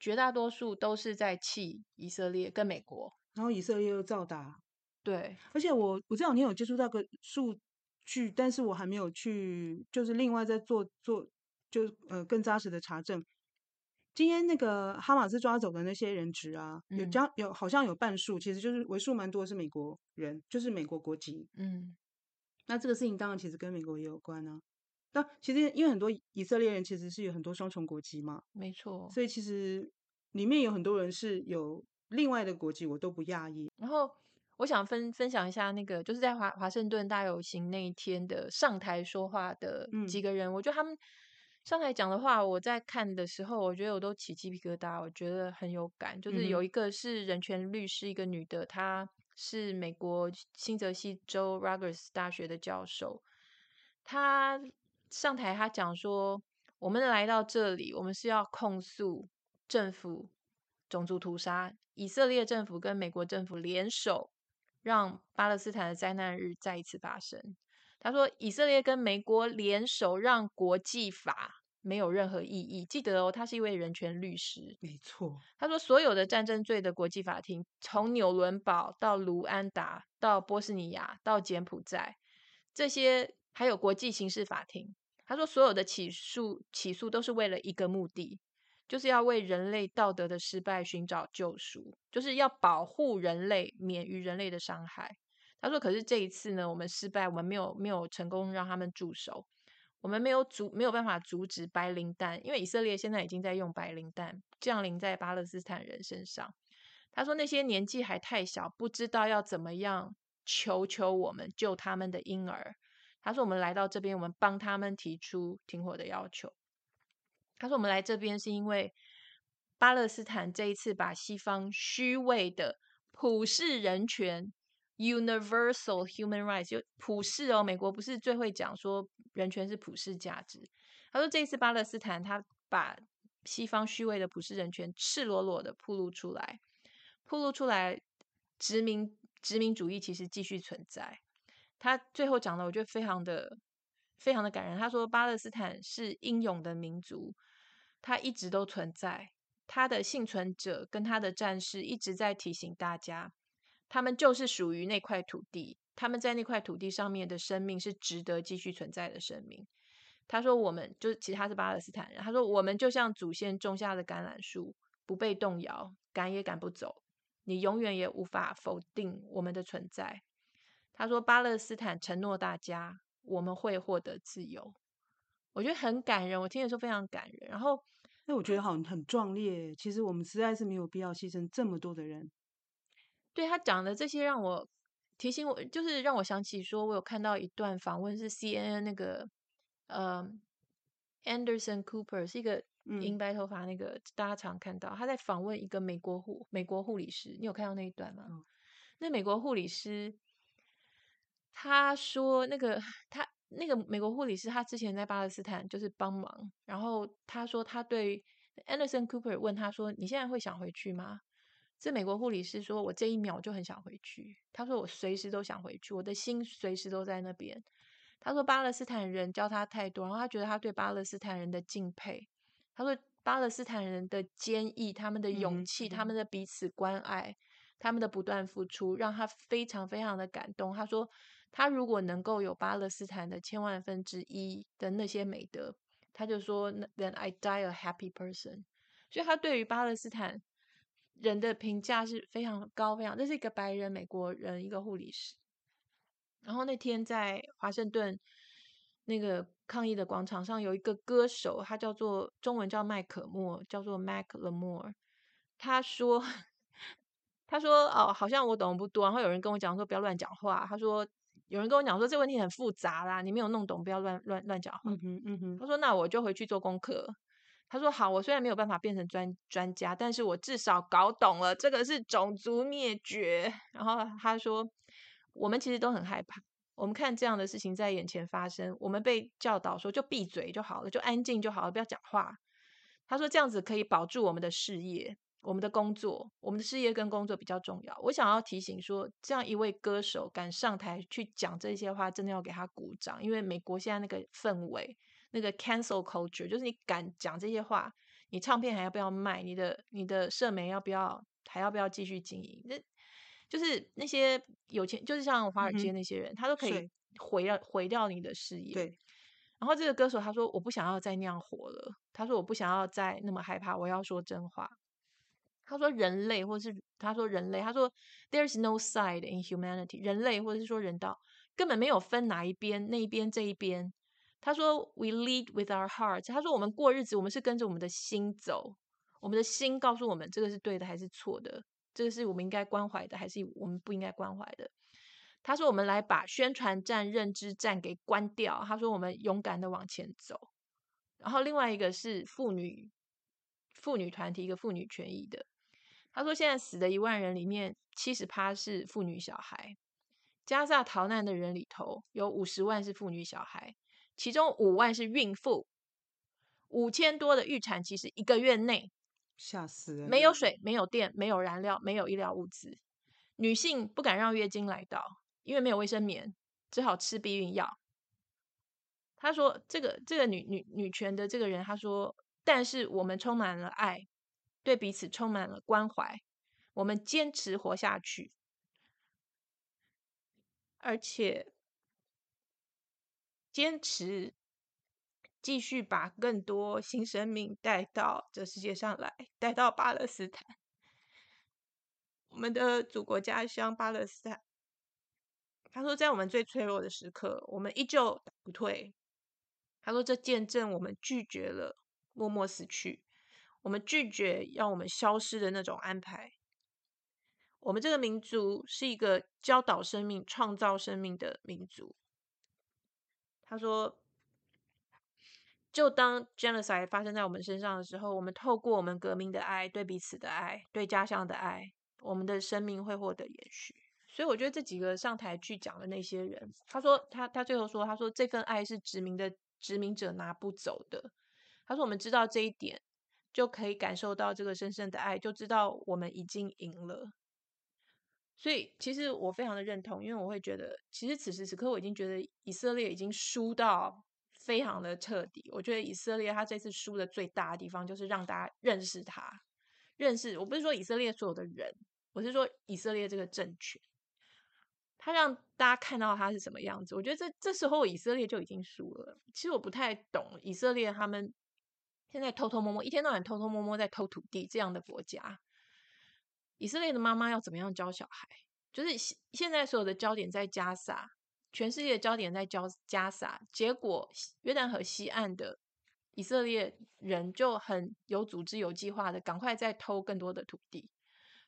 Speaker 2: 绝大多数都是在气以色列跟美国，
Speaker 1: 然后以色列又照打，
Speaker 2: 对，
Speaker 1: 而且我我这两天有接触到个数。据，但是我还没有去，就是另外在做做，就呃更扎实的查证。今天那个哈马斯抓走的那些人质啊，嗯、有将有好像有半数，其实就是为数蛮多是美国人，就是美国国籍。嗯，那这个事情当然其实跟美国也有关啊。那其实因为很多以色列人其实是有很多双重国籍嘛，
Speaker 2: 没错。
Speaker 1: 所以其实里面有很多人是有另外的国籍，我都不讶异。
Speaker 2: 然后。我想分分享一下那个，就是在华华盛顿大游行那一天的上台说话的几个人，嗯、我觉得他们上台讲的话，我在看的时候，我觉得我都起鸡皮疙瘩，我觉得很有感。就是有一个是人权律师，一个女的，她是美国新泽西州 Rutgers 大学的教授，她上台她讲说，我们来到这里，我们是要控诉政府种族屠杀，以色列政府跟美国政府联手。让巴勒斯坦的灾难日再一次发生。他说，以色列跟美国联手，让国际法没有任何意义。记得哦，他是一位人权律师。
Speaker 1: 没错。
Speaker 2: 他说，所有的战争罪的国际法庭，从纽伦堡到卢安达，到波斯尼亚，到柬埔寨，这些还有国际刑事法庭。他说，所有的起诉起诉都是为了一个目的。就是要为人类道德的失败寻找救赎，就是要保护人类免于人类的伤害。他说：“可是这一次呢，我们失败，我们没有没有成功让他们住手，我们没有阻没有办法阻止白磷弹，因为以色列现在已经在用白磷弹降临在巴勒斯坦人身上。”他说：“那些年纪还太小，不知道要怎么样求求我们救他们的婴儿。”他说：“我们来到这边，我们帮他们提出停火的要求。”他说：“我们来这边是因为巴勒斯坦这一次把西方虚伪的普世人权 （universal human rights） 就普世哦，美国不是最会讲说人权是普世价值。他说这一次巴勒斯坦他把西方虚伪的普世人权赤裸裸的暴露出来，暴露出来，殖民殖民主义其实继续存在。他最后讲的，我觉得非常的。”非常的感人。他说：“巴勒斯坦是英勇的民族，他一直都存在，他的幸存者跟他的战士一直在提醒大家，他们就是属于那块土地，他们在那块土地上面的生命是值得继续存在的生命。他说：“我们就是，其实他是巴勒斯坦人。他说我们就像祖先种下的橄榄树，不被动摇，赶也赶不走。你永远也无法否定我们的存在。”他说：“巴勒斯坦承诺大家，我们会获得自由。”我觉得很感人，我听的时候非常感人。然后，
Speaker 1: 那我觉得好像很壮烈。其实我们实在是没有必要牺牲这么多的人。
Speaker 2: 对，他讲的这些，让我提醒我，就是让我想起说，我有看到一段访问，是 CNN 那个。呃、uh，Anderson Cooper 是一个银白头发那个，嗯、大家常看到他在访问一个美国护美国护理师，你有看到那一段吗？嗯、那美国护理师他说，那个他那个美国护理师，他之前在巴勒斯坦就是帮忙，然后他说他对 Anderson Cooper 问他说：“你现在会想回去吗？”这美国护理师说：“我这一秒就很想回去。”他说：“我随时都想回去，我的心随时都在那边。”他说巴勒斯坦人教他太多，然后他觉得他对巴勒斯坦人的敬佩。他说巴勒斯坦人的坚毅、他们的勇气、嗯、他们的彼此关爱、他们的不断付出，让他非常非常的感动。他说他如果能够有巴勒斯坦的千万分之一的那些美德，他就说 Then I die a happy person。所以他对于巴勒斯坦人的评价是非常高，非常。这是一个白人美国人，一个护理师。然后那天在华盛顿那个抗议的广场上，有一个歌手，他叫做中文叫麦可莫，叫做 Mac Lemore。他说：“他说哦，好像我懂得不多。”然后有人跟我讲说：“不要乱讲话。”他说：“有人跟我讲说这问题很复杂啦，你没有弄懂，不要乱乱乱讲话。”嗯哼，嗯哼。他说：“那我就回去做功课。”他说：“好，我虽然没有办法变成专专家，但是我至少搞懂了这个是种族灭绝。”然后他说。我们其实都很害怕，我们看这样的事情在眼前发生，我们被教导说就闭嘴就好了，就安静就好了，不要讲话。他说这样子可以保住我们的事业、我们的工作，我们的事业跟工作比较重要。我想要提醒说，这样一位歌手敢上台去讲这些话，真的要给他鼓掌，因为美国现在那个氛围，那个 cancel culture，就是你敢讲这些话，你唱片还要不要卖？你的你的社媒要不要还要不要继续经营？那就是那些有钱，就是像华尔街那些人，嗯、他都可以毁掉毁掉你的事业。对。然后这个歌手他说：“我不想要再那样活了。”他说：“我不想要再那么害怕，我要说真话。”他说：“人类，或是他说人类，他说 ‘There's no side in humanity’，人类或者是说人道根本没有分哪一边，那一边这一边。”他说：“We lead with our hearts。”他说：“我们过日子，我们是跟着我们的心走，我们的心告诉我们这个是对的还是错的。”这个是我们应该关怀的，还是我们不应该关怀的？他说：“我们来把宣传战、认知战给关掉。”他说：“我们勇敢的往前走。”然后另外一个是妇女妇女团体，一个妇女权益的。他说：“现在死的一万人里面，七十趴是妇女小孩。加萨逃难的人里头，有五十万是妇女小孩，其中五万是孕妇，五千多的预产期是一个月内。”
Speaker 1: 吓死人！
Speaker 2: 没有水，没有电，没有燃料，没有医疗物资。女性不敢让月经来到，因为没有卫生棉，只好吃避孕药。他说：“这个这个女女女权的这个人，他说，但是我们充满了爱，对彼此充满了关怀，我们坚持活下去，而且坚持。”继续把更多新生命带到这世界上来，带到巴勒斯坦，我们的祖国家乡巴勒斯坦。他说，在我们最脆弱的时刻，我们依旧打不退。他说，这见证我们拒绝了默默死去，我们拒绝要我们消失的那种安排。我们这个民族是一个教导生命、创造生命的民族。他说。就当 genocide 发生在我们身上的时候，我们透过我们革命的爱、对彼此的爱、对家乡的爱，我们的生命会获得延续。所以我觉得这几个上台去讲的那些人，他说他他最后说，他说这份爱是殖民的殖民者拿不走的。他说我们知道这一点，就可以感受到这个深深的爱，就知道我们已经赢了。所以其实我非常的认同，因为我会觉得，其实此时此刻我已经觉得以色列已经输到。非常的彻底。我觉得以色列他这次输的最大的地方，就是让大家认识他，认识。我不是说以色列所有的人，我是说以色列这个政权，他让大家看到他是什么样子。我觉得这这时候以色列就已经输了。其实我不太懂以色列他们现在偷偷摸摸，一天到晚偷偷摸摸在偷土地这样的国家。以色列的妈妈要怎么样教小孩？就是现在所有的焦点在加沙，全世界的焦点在加加沙，结果约旦河西岸的以色列人就很有组织、有计划的赶快在偷更多的土地。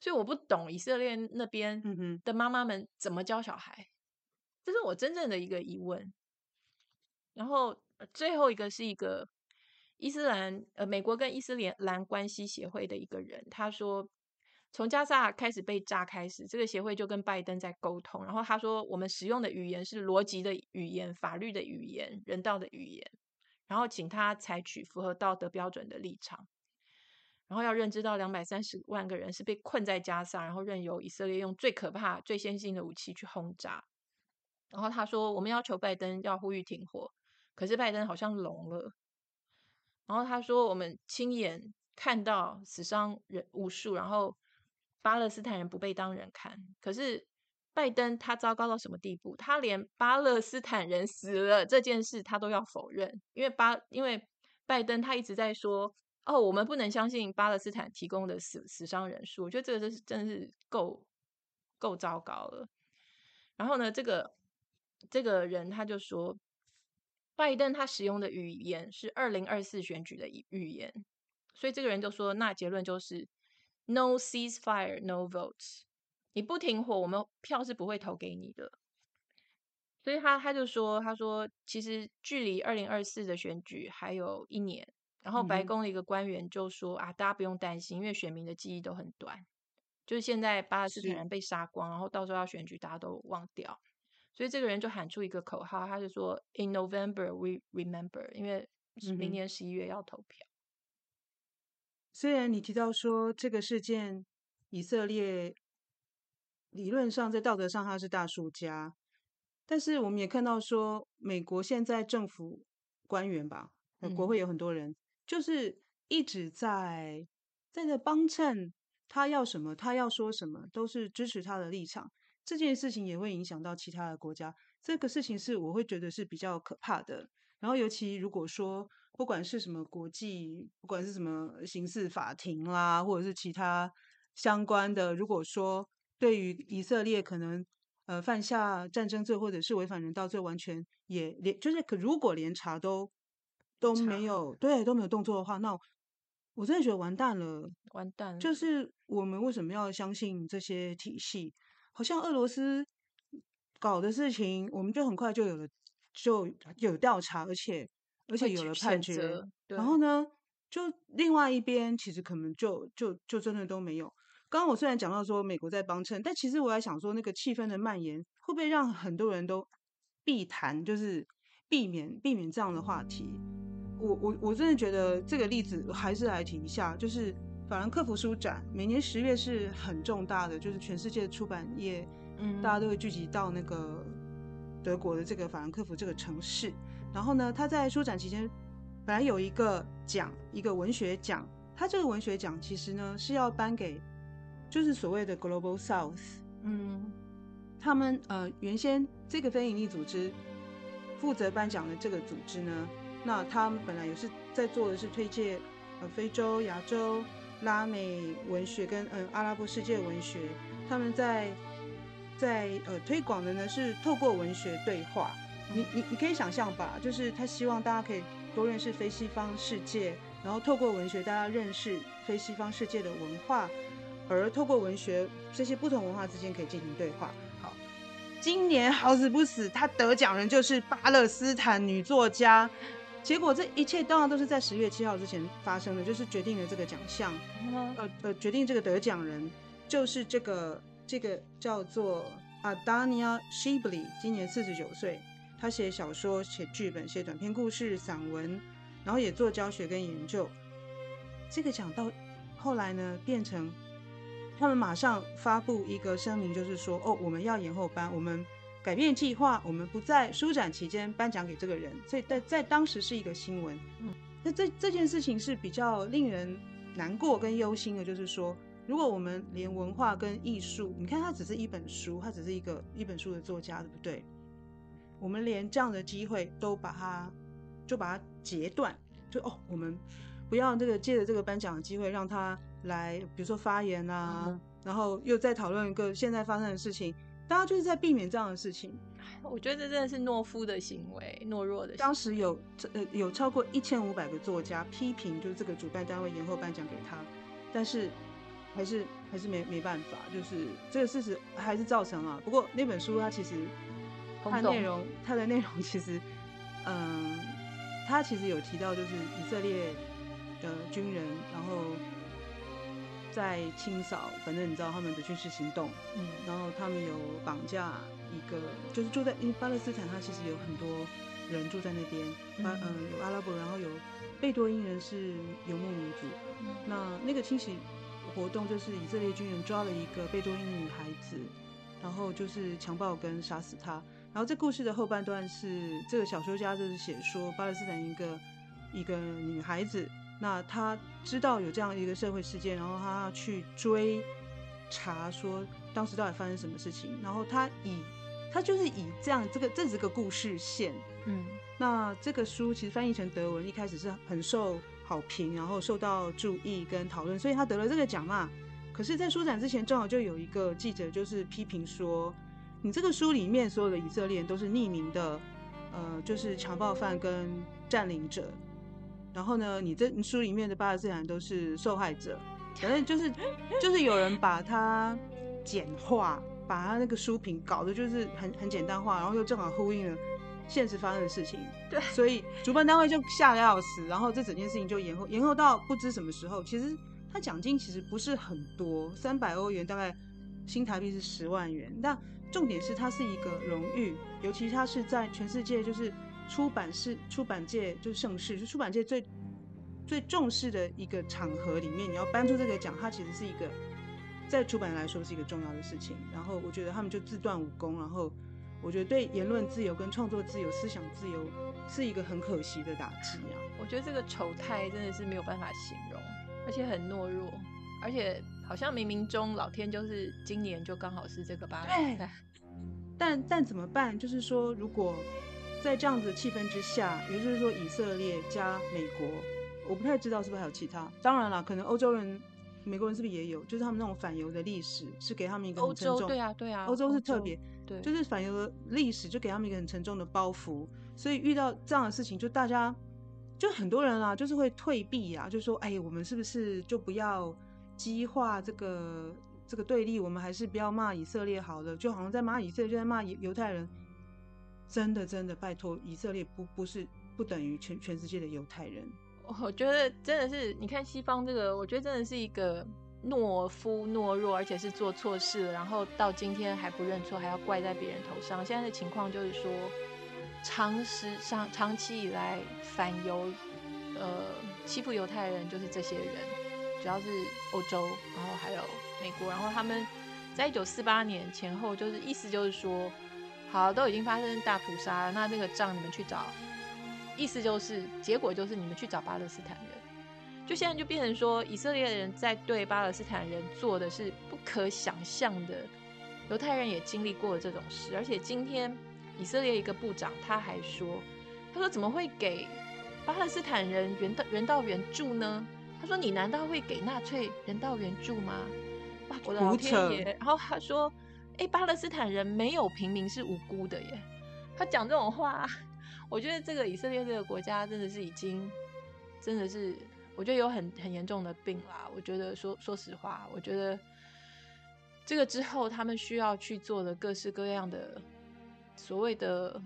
Speaker 2: 所以我不懂以色列那边的妈妈们怎么教小孩，这是我真正的一个疑问。然后最后一个是一个伊斯兰呃美国跟伊斯兰关系协会的一个人，他说。从加萨开始被炸开始，这个协会就跟拜登在沟通。然后他说，我们使用的语言是逻辑的语言、法律的语言、人道的语言。然后请他采取符合道德标准的立场。然后要认知到两百三十万个人是被困在加萨，然后任由以色列用最可怕、最先进的武器去轰炸。然后他说，我们要求拜登要呼吁停火，可是拜登好像聋了。然后他说，我们亲眼看到死伤人无数，然后。巴勒斯坦人不被当人看，可是拜登他糟糕到什么地步？他连巴勒斯坦人死了这件事他都要否认，因为巴因为拜登他一直在说哦，我们不能相信巴勒斯坦提供的死死伤人数。我觉得这个真是真是够够糟糕了。然后呢，这个这个人他就说，拜登他使用的语言是二零二四选举的语言，所以这个人就说，那结论就是。No ceasefire, no votes。你不停火，我们票是不会投给你的。所以他他就说，他说其实距离二零二四的选举还有一年。然后白宫的一个官员就说、嗯、啊，大家不用担心，因为选民的记忆都很短。就是现在巴勒斯坦人被杀光，然后到时候要选举，大家都忘掉。所以这个人就喊出一个口号，他就说：In November we remember，因为明年十一月要投票。
Speaker 1: 虽然你提到说这个事件，以色列理论上在道德上他是大输家，但是我们也看到说，美国现在政府官员吧，国会有很多人，嗯、就是一直在在那帮衬他要什么，他要说什么，都是支持他的立场。这件事情也会影响到其他的国家，这个事情是我会觉得是比较可怕的。然后尤其如果说。不管是什么国际，不管是什么刑事法庭啦，或者是其他相关的，如果说对于以色列可能呃犯下战争罪或者是违反人道罪，完全也连就是可如果连查都都没有，对，都没有动作的话，那我真的觉得完蛋了，
Speaker 2: 完蛋了。
Speaker 1: 就是我们为什么要相信这些体系？好像俄罗斯搞的事情，我们就很快就有了，就有调查，而且。而且有了判决，然后呢，就另外一边其实可能就就就真的都没有。刚刚我虽然讲到说美国在帮衬，但其实我在想说，那个气氛的蔓延会不会让很多人都避谈，就是避免避免这样的话题。我我我真的觉得这个例子还是来提一下，就是法兰克福书展，每年十月是很重大的，就是全世界的出版业，嗯，大家都会聚集到那个德国的这个法兰克福这个城市。然后呢，他在书展期间本来有一个奖，一个文学奖。他这个文学奖其实呢是要颁给，就是所谓的 Global South。嗯，他们呃原先这个非营利组织负责颁奖的这个组织呢，那他们本来也是在做的是推介呃非洲、亚洲、拉美文学跟呃阿拉伯世界文学。他们在在呃推广的呢是透过文学对话。你你你可以想象吧，就是他希望大家可以多认识非西方世界，然后透过文学，大家认识非西方世界的文化，而透过文学，这些不同文化之间可以进行对话。好，今年好死不死，他得奖人就是巴勒斯坦女作家，结果这一切当然都是在十月七号之前发生的，就是决定了这个奖项，呃呃，决定这个得奖人就是这个这个叫做 Adania Shibly，今年四十九岁。他写小说、写剧本、写短篇故事、散文，然后也做教学跟研究。这个奖到后来呢，变成他们马上发布一个声明，就是说，哦，我们要延后颁，我们改变计划，我们不在书展期间颁奖给这个人，所以在在当时是一个新闻。嗯，那这这件事情是比较令人难过跟忧心的，就是说，如果我们连文化跟艺术，你看它只是一本书，它只是一个一本书的作家，对不对？我们连这样的机会都把它就把它截断，就哦，我们不要这个借着这个颁奖的机会让他来，比如说发言啊，嗯、然后又再讨论一个现在发生的事情。大家就是在避免这样的事情，
Speaker 2: 我觉得这真的是懦夫的行为，懦弱的行为。
Speaker 1: 当时有呃有超过一千五百个作家批评，就是这个主办单位延后颁奖给他，但是还是还是没没办法，就是这个事实还是造成了。不过那本书它其实它内容它的内容其实嗯，它其实有提到就是以色列的军人，然后。在清扫，反正你知道他们的军事行动，嗯，然后他们有绑架一个，就是住在因为巴勒斯坦，他其实有很多人住在那边，巴嗯、呃、有阿拉伯，然后有贝多因人是游牧民族，嗯、那那个清洗活动就是以色列军人抓了一个贝多因的女孩子，然后就是强暴跟杀死她，然后这故事的后半段是这个小说家就是写说巴勒斯坦一个一个女孩子。那他知道有这样一个社会事件，然后他要去追查说当时到底发生什么事情，然后他以他就是以这样这个这是个故事线，嗯，那这个书其实翻译成德文一开始是很受好评，然后受到注意跟讨论，所以他得了这个奖嘛。可是，在书展之前，正好就有一个记者就是批评说，你这个书里面所有的以色列人都是匿名的，呃，就是强暴犯跟占领者。然后呢，你这书里面的巴勒斯坦都是受害者，反正就是就是有人把它简化，把它那个书评搞得就是很很简单化，然后又正好呼应了现实发生的事情。对，所以主办单位就吓得要死，然后这整件事情就延后延后到不知什么时候。其实他奖金其实不是很多，三百欧元大概新台币是十万元。但重点是它是一个荣誉，尤其它是在全世界就是。出版是出版界就是盛世，就出版界最最重视的一个场合里面，你要颁出这个奖，它其实是一个在出版来说是一个重要的事情。然后我觉得他们就自断武功，然后我觉得对言论自由跟创作自由、思想自由是一个很可惜的打击啊。
Speaker 2: 我觉得这个丑态真的是没有办法形容，而且很懦弱，而且好像冥冥中老天就是今年就刚好是这个吧。
Speaker 1: 对。但但怎么办？就是说如果。在这样子的气氛之下，也就是说以色列加美国，我不太知道是不是还有其他。当然了，可能欧洲人、美国人是不是也有？就是他们那种反犹的历史是给他们一个很沉重。
Speaker 2: 对啊，对啊，
Speaker 1: 欧洲是特别，对，就是反犹的历史就给他们一个很沉重的包袱。所以遇到这样的事情，就大家就很多人啊，就是会退避啊，就说：“哎，我们是不是就不要激化这个这个对立？我们还是不要骂以色列好了。”就好像在骂以色列，就在骂犹太人。真的，真的，拜托，以色列不不是不等于全全世界的犹太人。
Speaker 2: 我觉得真的是，你看西方这个，我觉得真的是一个懦夫懦弱，而且是做错事了，然后到今天还不认错，还要怪在别人头上。现在的情况就是说，长时长长期以来反犹，呃，欺负犹太人就是这些人，主要是欧洲，然后还有美国，然后他们在一九四八年前后，就是意思就是说。好，都已经发生大屠杀了，那这个账你们去找，意思就是结果就是你们去找巴勒斯坦人，就现在就变成说以色列人在对巴勒斯坦人做的是不可想象的，犹太人也经历过了这种事，而且今天以色列一个部长他还说，他说怎么会给巴勒斯坦人人道人道援助呢？他说你难道会给纳粹人道援助吗？哇，我的老天爷！然后他说。哎，巴勒斯坦人没有平民是无辜的耶。他讲这种话，我觉得这个以色列这个国家真的是已经，真的是，我觉得有很很严重的病啦。我觉得说说实话，我觉得这个之后他们需要去做的各式各样的所谓的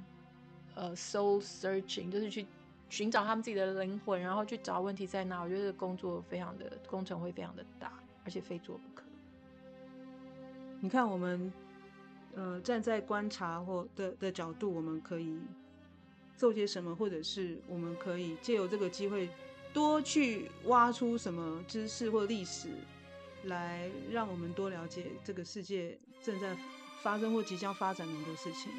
Speaker 2: 呃 soul searching，就是去寻找他们自己的灵魂，然后去找问题在哪。我觉得这个工作非常的工程会非常的大，而且非做不可。
Speaker 1: 你看，我们，呃，站在观察或的的角度，我们可以做些什么，或者是我们可以借由这个机会，多去挖出什么知识或历史，来让我们多了解这个世界正在发生或即将发展的很多事情。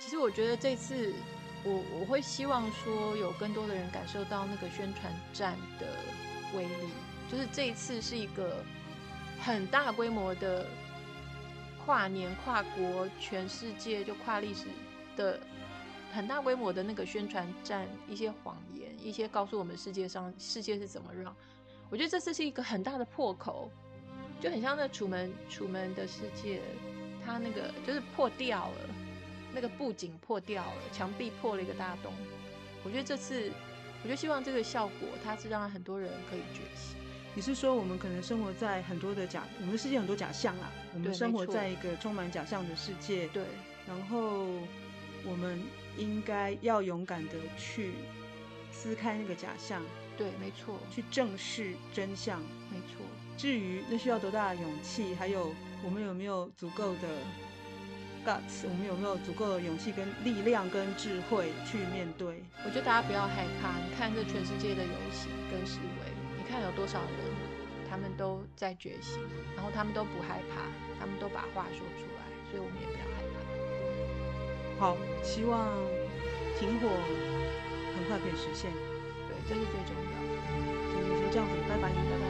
Speaker 2: 其实我觉得这次我我会希望说有更多的人感受到那个宣传战的威力，就是这一次是一个很大规模的跨年、跨国、全世界就跨历史的很大规模的那个宣传战，一些谎言，一些告诉我们世界上世界是怎么让。我觉得这次是一个很大的破口，就很像那楚门楚门的世界，它那个就是破掉了。那个布景破掉了，墙壁破了一个大洞。我觉得这次，我就希望这个效果，它是让很多人可以觉醒。
Speaker 1: 你是说，我们可能生活在很多的假，我们的世界很多假象啊。我们生活在一个充满假象的世界。
Speaker 2: 对。
Speaker 1: 然后，我们应该要勇敢的去撕开那个假象。
Speaker 2: 对，没错。
Speaker 1: 去正视真相。
Speaker 2: 没错。
Speaker 1: 至于那需要多大的勇气，还有我们有没有足够的 guts，。我们有没有足够的勇气、跟力量、跟智慧去面对？
Speaker 2: 我觉得大家不要害怕。你看这全世界的游行跟示威，你看有多少人，他们都在觉醒，然后他们都不害怕，他们都把话说出来，所以我们也不要害怕。
Speaker 1: 好，希望停火很快可以实现。
Speaker 2: 对，这是最重要的。
Speaker 1: 今天先这样子，拜拜，拜拜。